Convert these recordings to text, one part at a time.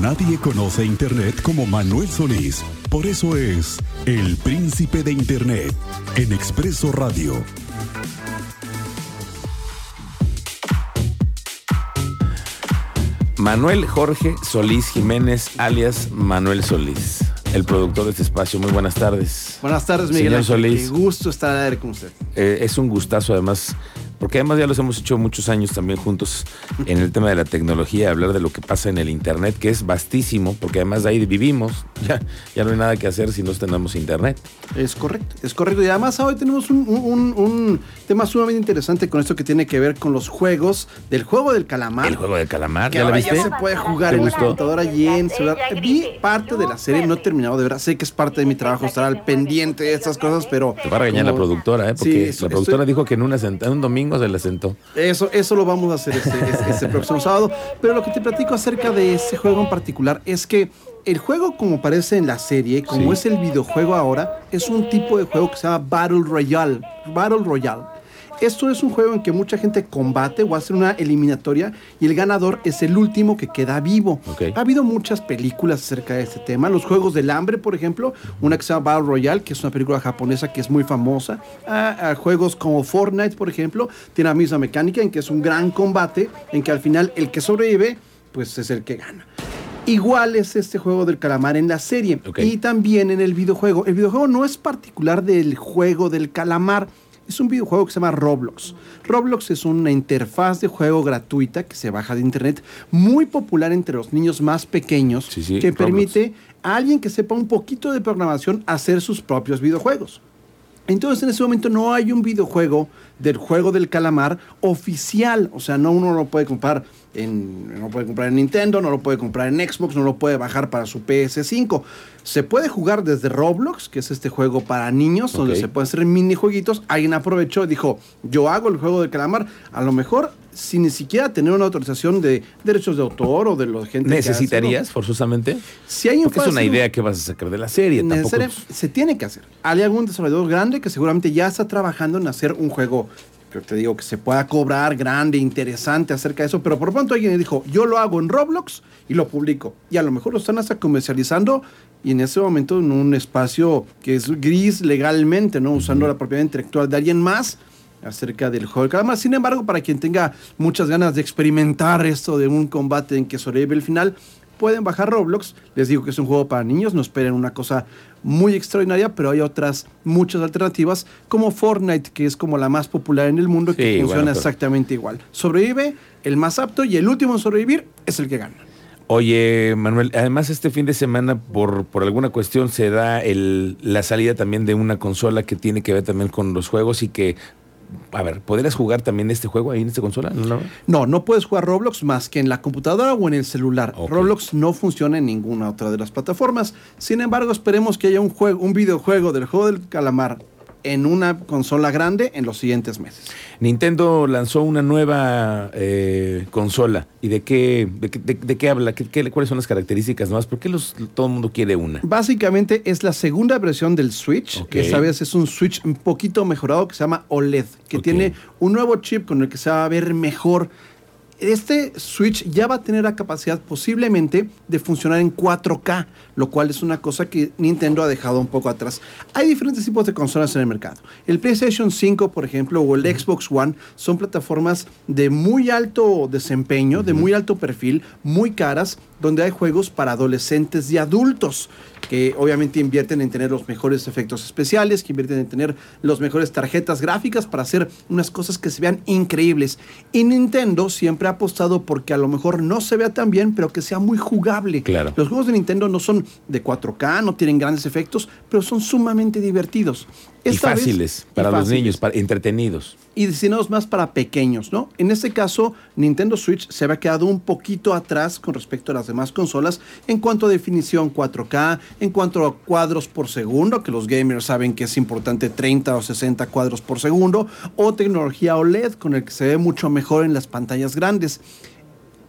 Nadie conoce Internet como Manuel Solís. Por eso es el príncipe de Internet en Expreso Radio. Manuel Jorge Solís Jiménez, alias Manuel Solís, el productor de este espacio. Muy buenas tardes. Buenas tardes, Miguel. Señor. Solís. Qué gusto estar con usted. Eh, es un gustazo además, porque además ya los hemos hecho muchos años también juntos en el tema de la tecnología, hablar de lo que pasa en el Internet, que es vastísimo, porque además de ahí vivimos, ya, ya no hay nada que hacer si no tenemos Internet. Es correcto, es correcto. Y además hoy tenemos un, un- un tema sumamente interesante con esto que tiene que ver con los juegos del juego del calamar. El juego de calamar, que ¿ya la viste? ya se puede jugar ¿Te en la computadora y en celular. Vi parte de la serie, no he terminado de ver. Sé que es parte de mi trabajo estar al pendiente de estas cosas, pero. Te va a regañar la productora, ¿eh? Porque la productora estoy- dijo que en, una en un domingo se la sentó. Eso, eso lo vamos a hacer este, este- este próximo sábado. Pero lo que te platico acerca de este juego en particular es que el juego, como aparece en la serie, como Sí. es el videojuego ahora, es un tipo de juego que se llama Battle Royale. Battle Royale. Esto es un juego en que mucha gente combate o hace una eliminatoria y el ganador es el último que queda vivo. Ha habido muchas películas acerca de este tema. Los Juegos del Hambre, por ejemplo, una que se llama Battle Royale, que es una película japonesa que es muy famosa. Ah, ah, juegos como Fortnite, por ejemplo, tiene la misma mecánica en que es un gran combate, en que al final el que sobrevive, pues es el que gana. Igual es este juego del calamar en la serie y también en el videojuego. El videojuego no es particular del juego del calamar. Es un videojuego que se llama Roblox. Roblox es una interfaz de juego gratuita que se baja de internet, muy popular entre los niños más pequeños, Sí, sí, que Roblox. permite a alguien que sepa un poquito de programación hacer sus propios videojuegos. Entonces en ese momento no hay un videojuego del juego del calamar oficial, o sea, no uno lo puede comprar en no lo puede comprar en Nintendo, no lo puede comprar en Xbox, no lo puede bajar para su PS5. Se puede jugar desde Roblox, que es este juego para niños donde se pueden hacer minijueguitos. Alguien aprovechó y dijo, "Yo hago el juego del calamar", a lo mejor sin ni siquiera tener una autorización de derechos de autor o de la gente. ¿Necesitarías forzosamente? Si alguien Porque es una idea que vas a sacar de la serie. Tampoco, se tiene que hacer. Hay algún desarrollador grande que seguramente ya está trabajando en hacer un juego que te digo que se pueda cobrar grande, interesante acerca de eso, pero por pronto alguien dijo, yo lo hago en Roblox y lo publico. Y a lo mejor lo están hasta comercializando y en ese momento en un espacio que es gris legalmente, ¿no? Usando la propiedad intelectual de alguien más acerca del juego del calamar. Sin embargo, para quien tenga muchas ganas de experimentar esto de un combate en que sobrevive el final, pueden bajar Roblox. Les digo que es un juego para niños, no esperen una cosa muy extraordinaria, pero hay otras muchas alternativas, como Fortnite, que es como la más popular en el mundo, que Sí, funciona bueno, pero- exactamente igual. Sobrevive el más apto y el último en sobrevivir es el que gana. Oye, Manuel, además este fin de semana, por, por alguna cuestión, se da el, la salida también de una consola que tiene que ver también con los juegos y que, a ver, ¿podrías jugar también este juego ahí en esta consola? ¿No? No, no puedes jugar Roblox más que en la computadora o en el celular. Roblox no funciona en ninguna otra de las plataformas. Sin embargo, esperemos que haya un juego, un videojuego del juego del calamar en una consola grande en los siguientes meses. Nintendo lanzó una nueva eh, consola. ¿Y de qué, de, qué- de- de qué habla? ¿Qué, qué- cuáles son las características nuevas? ¿Por qué los, todo el mundo quiere una? Básicamente es la segunda versión del Switch, que esta vez es un Switch un poquito mejorado que se llama OLED, que tiene un nuevo chip con el que se va a ver mejor. Este Switch ya va a tener la capacidad posiblemente de funcionar en 4K, lo cual es una cosa que Nintendo ha dejado un poco atrás. Hay diferentes tipos de consolas en el mercado. El PlayStation 5, por ejemplo, o el Xbox One son plataformas de muy alto desempeño, de muy alto perfil, muy caras, donde hay juegos para adolescentes y adultos que obviamente invierten en tener los mejores efectos especiales, que invierten en tener las mejores tarjetas gráficas para hacer unas cosas que se vean increíbles. Y Nintendo siempre ha apostado porque a lo mejor no se vea tan bien, pero que sea muy jugable. Claro. Los juegos de Nintendo no son de 4K, no tienen grandes efectos, pero son sumamente divertidos. Y vez- fáciles y para los niños, para, entretenidos. y diseñados más para pequeños, ¿no? En este caso, Nintendo Switch se había quedado un poquito atrás con respecto a las demás consolas en cuanto a definición 4K, en cuanto a cuadros por segundo, que los gamers saben que es importante 30 o 60 cuadros por segundo, o tecnología OLED con el que se ve mucho mejor en las pantallas grandes.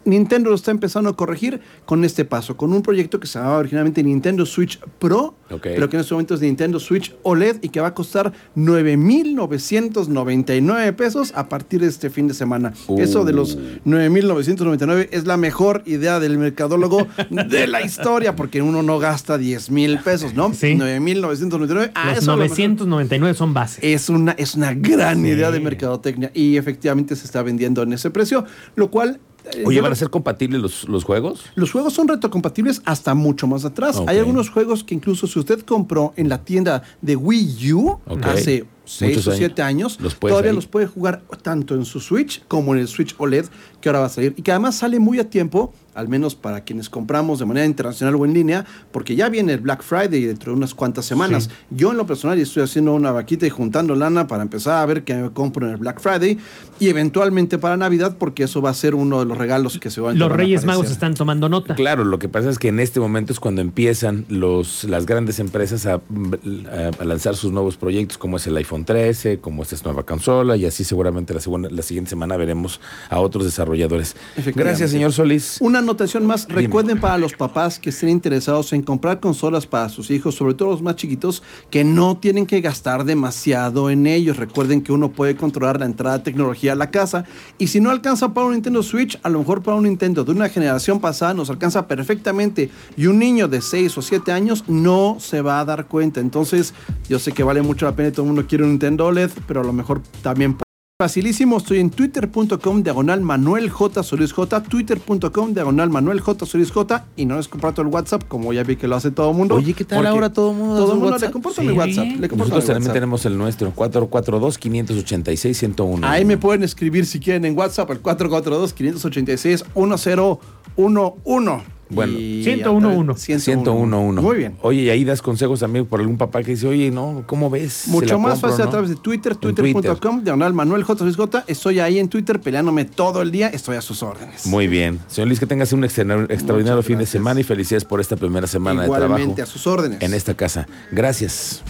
Nintendo lo está empezando a corregir con este paso, con un proyecto que se llamaba originalmente Nintendo Switch Pro, pero que en este momento es Nintendo Switch OLED y que va a costar 9.999 pesos a partir de este fin de semana. Uh. Eso de los 9.999 es la mejor idea del mercadólogo de la historia, porque uno no gasta 10 mil pesos, ¿no? Sí. 9.999. Ah, Los eso a lo mejor 999 son base. es una, es una gran Sí. idea de mercadotecnia y efectivamente se está vendiendo en ese precio, lo cual... eh, Oye, ¿van a ser compatibles los, los juegos? los juegos son retrocompatibles hasta mucho más atrás. Hay algunos juegos que incluso si usted compró en la tienda de Wii U hace 6 Muchos o años. 7 años, Los todavía ahí. los puede jugar tanto en su Switch como en el Switch OLED que ahora va a salir. Y que además sale muy a tiempo, al menos para quienes compramos de manera internacional o en línea, porque ya viene el Black Friday dentro de unas cuantas semanas. Yo en lo personal ya estoy haciendo una vaquita y juntando lana para empezar a ver qué me compro en el Black Friday y eventualmente para Navidad, porque eso va a ser uno de los regalos que se van Los a Reyes Magos están tomando nota. Claro, lo que pasa es que en este momento es cuando empiezan los, las grandes empresas a lanzar sus nuevos proyectos, como es el iPhone 13, como esta es nueva consola, y así seguramente la, segunda- la siguiente semana veremos a otros desarrolladores. Efectivamente. Gracias, señor Solís. Una anotación más, Dime. recuerden para los papás que estén interesados en comprar consolas para sus hijos, sobre todo los más chiquitos, que no tienen que gastar demasiado en ellos. Recuerden que uno puede controlar la entrada de tecnología a la casa y si no alcanza para un Nintendo Switch, a lo mejor para un Nintendo de una generación pasada nos alcanza perfectamente y un niño de 6 o 7 años no se va a dar cuenta. Entonces, yo sé que vale mucho la pena y todo el mundo quiere un Nintendo OLED, pero a lo mejor también Facilísimo, estoy en twitter.com diagonal Manuel J Solís J, twitter.com diagonal Manuel J Solís J y no les comparto el WhatsApp como ya vi que lo hace todo el mundo. Oye, ¿qué tal ahora todo el mundo Todo el mundo WhatsApp? le comparto Sí. mi WhatsApp. Le comparto Nosotros mi también WhatsApp. tenemos el nuestro, 442-586-101. Ahí me pueden escribir si quieren en WhatsApp al 442-586-1011. Bueno. Y 101. 101. Muy bien. Oye, y ahí das consejos también por algún papá que dice, oye, no, ¿cómo ves? ¿Se Mucho más compro fácil a no?" través de Twitter, twitter.com, diagonal Manuel J. J. Estoy ahí en Twitter peleándome todo el día, estoy a sus órdenes. Muy bien. Señor Luis, que tengas un extraordinario fin de semana y felicidades por esta primera semana de Igualmente trabajo a sus órdenes. en esta casa. Gracias.